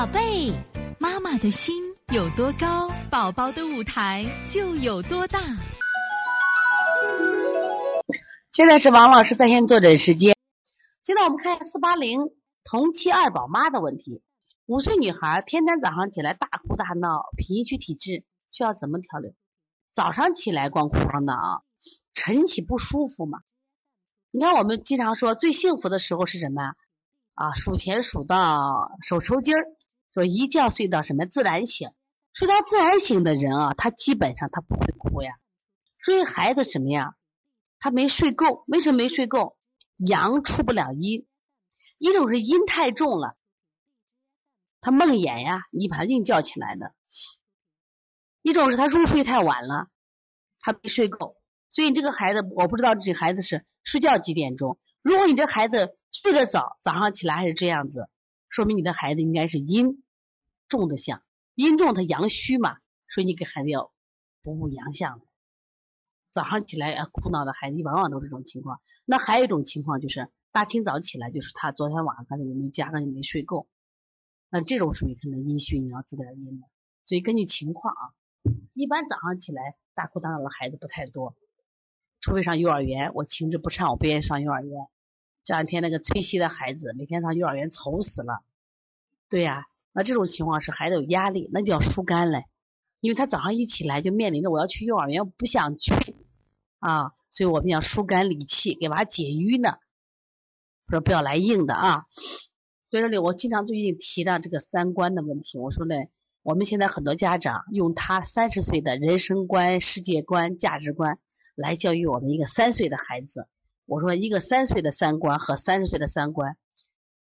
宝贝，妈妈的心有多高，宝宝的舞台就有多大。现在是王老师在线坐诊时间。现在我们看一下四八零同期二宝妈的问题。五岁女孩天天早上起来大哭大闹，脾虚体质，需要怎么调理？早上起来光哭光闹啊，晨起不舒服嘛。你看我们经常说最幸福的时候是什么？啊，数钱数到手抽筋儿，说一觉睡到什么自然醒，睡到自然醒的人啊，他基本上他不会哭呀。所以孩子什么呀？他没睡够，为什么没睡够？阳出不了阴，一种是阴太重了，他梦魇呀，你把他硬叫起来的；一种是他入睡太晚了，他没睡够。所以你这个孩子，我不知道这孩子是睡觉几点钟。如果你这孩子睡得早，早上起来还是这样子，说明你的孩子应该是阴重的象，阴重他阳虚嘛，所以你给孩子要补补阳象。早上起来啊哭闹的孩子，往往都是这种情况。那还有一种情况就是大清早起来，就是他昨天晚上可能没加上没睡够，那这种属于可能阴虚，你要滋点阴的。所以根据情况啊，一般早上起来大哭大闹的孩子不太多。除非上幼儿园，我情志不畅，我不愿意上幼儿园。这两天那个崔西的孩子每天上幼儿园愁死了。对呀，那这种情况是孩子有压力，那就要疏肝嘞。因为他早上一起来就面临着我要去幼儿园，我不想去啊，所以我们要疏肝理气，给娃解瘀呢。说不要来硬的啊。所以说呢，我经常最近提到这个三观的问题，我说呢，我们现在很多家长用他三十岁的人生观、世界观、价值观。来教育我们一个三岁的孩子，我说一个三岁的三观和三十岁的三观，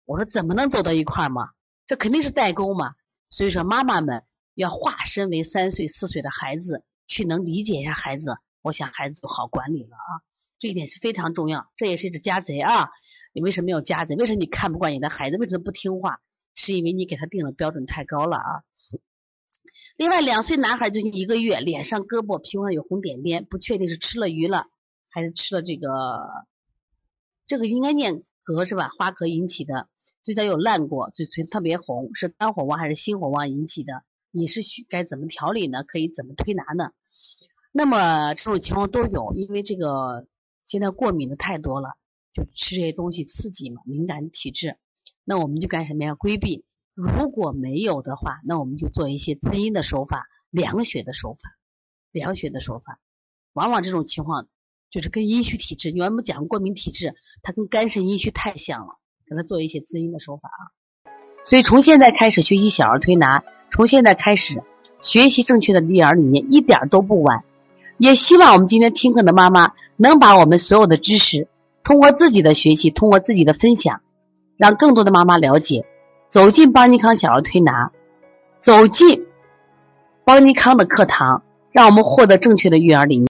我说怎么能走到一块儿嘛？这肯定是代沟嘛。所以说妈妈们要化身为三岁四岁的孩子，去能理解一下孩子，我想孩子就好管理了啊。这一点是非常重要，这也是一只家贼啊。你为什么要家贼？为什么你看不惯你的孩子？为什么不听话？是因为你给他定的标准太高了啊。另外，两岁男孩最近一个月，脸上、胳膊、皮肤上有红点点，不确定是吃了鱼了，还是吃了这个，这个应该念咳是吧？花咳引起的，嘴角有烂过，嘴唇特别红，是肝火旺还是心火旺引起的？你是需该怎么调理呢？可以怎么推拿呢？那么这种情况都有，因为这个现在过敏的太多了，就吃这些东西刺激嘛，敏感体质，那我们就干什么呀？规避。如果没有的话，那我们就做一些滋阴的手法、凉血的手法、凉血的手法。往往这种情况就是跟阴虚体质，因为我们讲过敏体质，它跟肝肾阴虚太像了，给他做一些滋阴的手法啊。所以从现在开始学习小儿推拿，从现在开始学习正确的育儿理念，一点都不晚。也希望我们今天听课的妈妈能把我们所有的知识，通过自己的学习，通过自己的分享，让更多的妈妈了解。走进邦尼康小儿推拿，走进邦尼康的课堂，让我们获得正确的育儿理念。